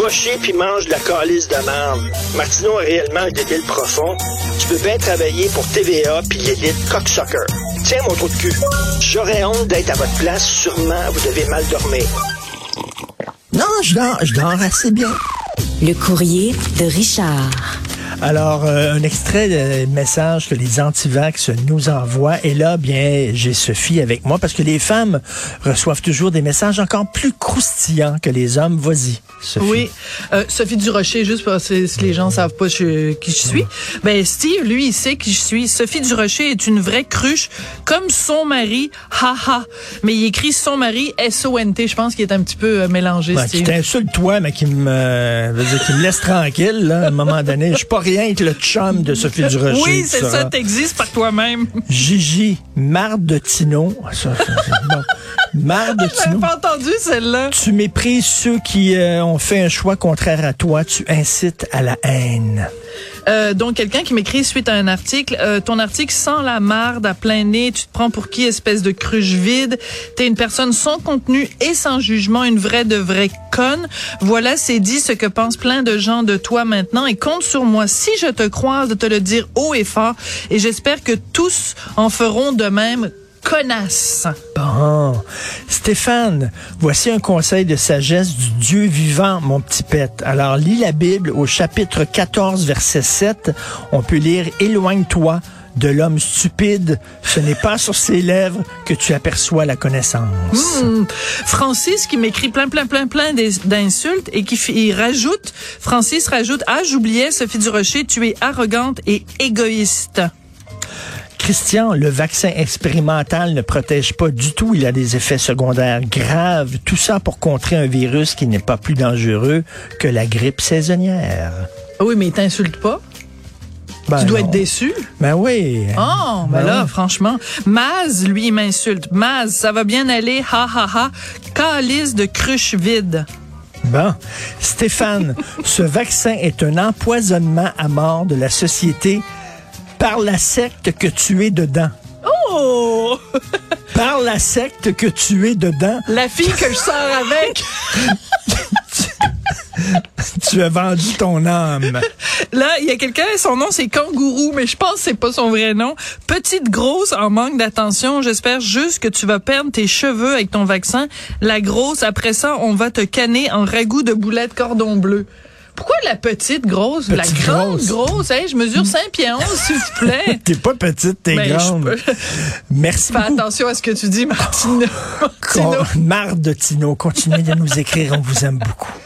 Va chier puis mange de la calice de merde. Martineau a réellement un débile profond. Tu peux bien travailler pour TVA puis l'élite cocksucker. Tiens, mon trou de cul. J'aurais honte d'être à votre place. Sûrement, vous devez mal dormir. Non, je dors, je dors assez bien. Le courrier de Richard. Alors, euh, un extrait de message que les antivax nous envoient. Et là, bien, j'ai Sophie avec moi parce que les femmes reçoivent toujours des messages encore plus croustillants que les hommes. Vas-y, Sophie. Oui, euh, Sophie Durocher, juste parce que si les gens savent pas je- qui je suis. Ben Steve, lui, il sait qui je suis. Sophie Durocher est une vraie cruche, comme son mari, haha. Mais il écrit son mari, S-O-N-T. Je pense qu'il est un petit peu euh, mélangé, Ouais, qui Steve. t'insulte toi, mais qui me, euh, qui me laisse tranquille, là, à un moment donné. Je suis pas rien que le chum de Sophie Durocher. Oui, c'est ça, t'existes par toi-même. Gigi, marde de Tino. Ça, ça, c'est bon. Marde de Tino. pas entendu celle-là. Tu méprises ceux qui euh, ont fait un choix contraire à toi. Tu incites à la haine. Euh, donc, quelqu'un qui m'écrit suite à un article, euh, ton article sans la marde à plein nez, tu te prends pour qui, espèce de cruche vide, t'es une personne sans contenu et sans jugement, une vraie de vraie conne. Voilà, c'est dit ce que pensent plein de gens de toi maintenant et compte sur moi si je te croise de te le dire haut et fort et j'espère que tous en feront de même. Connasse. Bon. Stéphane, voici un conseil de sagesse du Dieu vivant, mon petit pet. Alors, lis la Bible au chapitre 14, verset 7. On peut lire Éloigne-toi de l'homme stupide. Ce n'est pas sur ses lèvres que tu aperçois la connaissance. Hmm. Francis qui m'écrit plein, plein, plein, plein d'ins- d'insultes et qui il rajoute, Francis rajoute, ah, j'oubliais, Sophie Durocher, tu es arrogante et égoïste. Christian, le vaccin expérimental ne protège pas du tout. Il a des effets secondaires graves. Tout ça pour contrer un virus qui n'est pas plus dangereux que la grippe saisonnière. Ah Oui, mais il t'insulte pas? Ben tu dois non. être déçu? Ben oui. Oh, ben Ben là, oui. franchement. Maz, lui, il m'insulte. Maz, ça va bien aller, ha ha ha. Calice de cruche vide. Bon. Stéphane, ce vaccin est un empoisonnement à mort de la société par la secte que tu es dedans. Oh! Par la secte que tu es dedans, La fille que je sors avec. tu as vendu ton âme. Là, il y a quelqu'un, son nom c'est Kangourou, mais je pense que c'est pas son vrai nom. Petite grosse en manque d'attention. J'espère juste que tu vas perdre tes cheveux avec ton vaccin. La grosse, après ça, on va te canner en ragoût de boulettes cordon bleu. Pourquoi la petite grosse? la grande grosse. grosse, hein? Je mesure 5 pieds 11, s'il vous plaît. T'es pas petite, t'es Ben, grande. peux- Merci Fais beaucoup. attention à ce que tu dis, Martine. Con- Marre de Tino. Continuez de nous écrire. On vous aime beaucoup.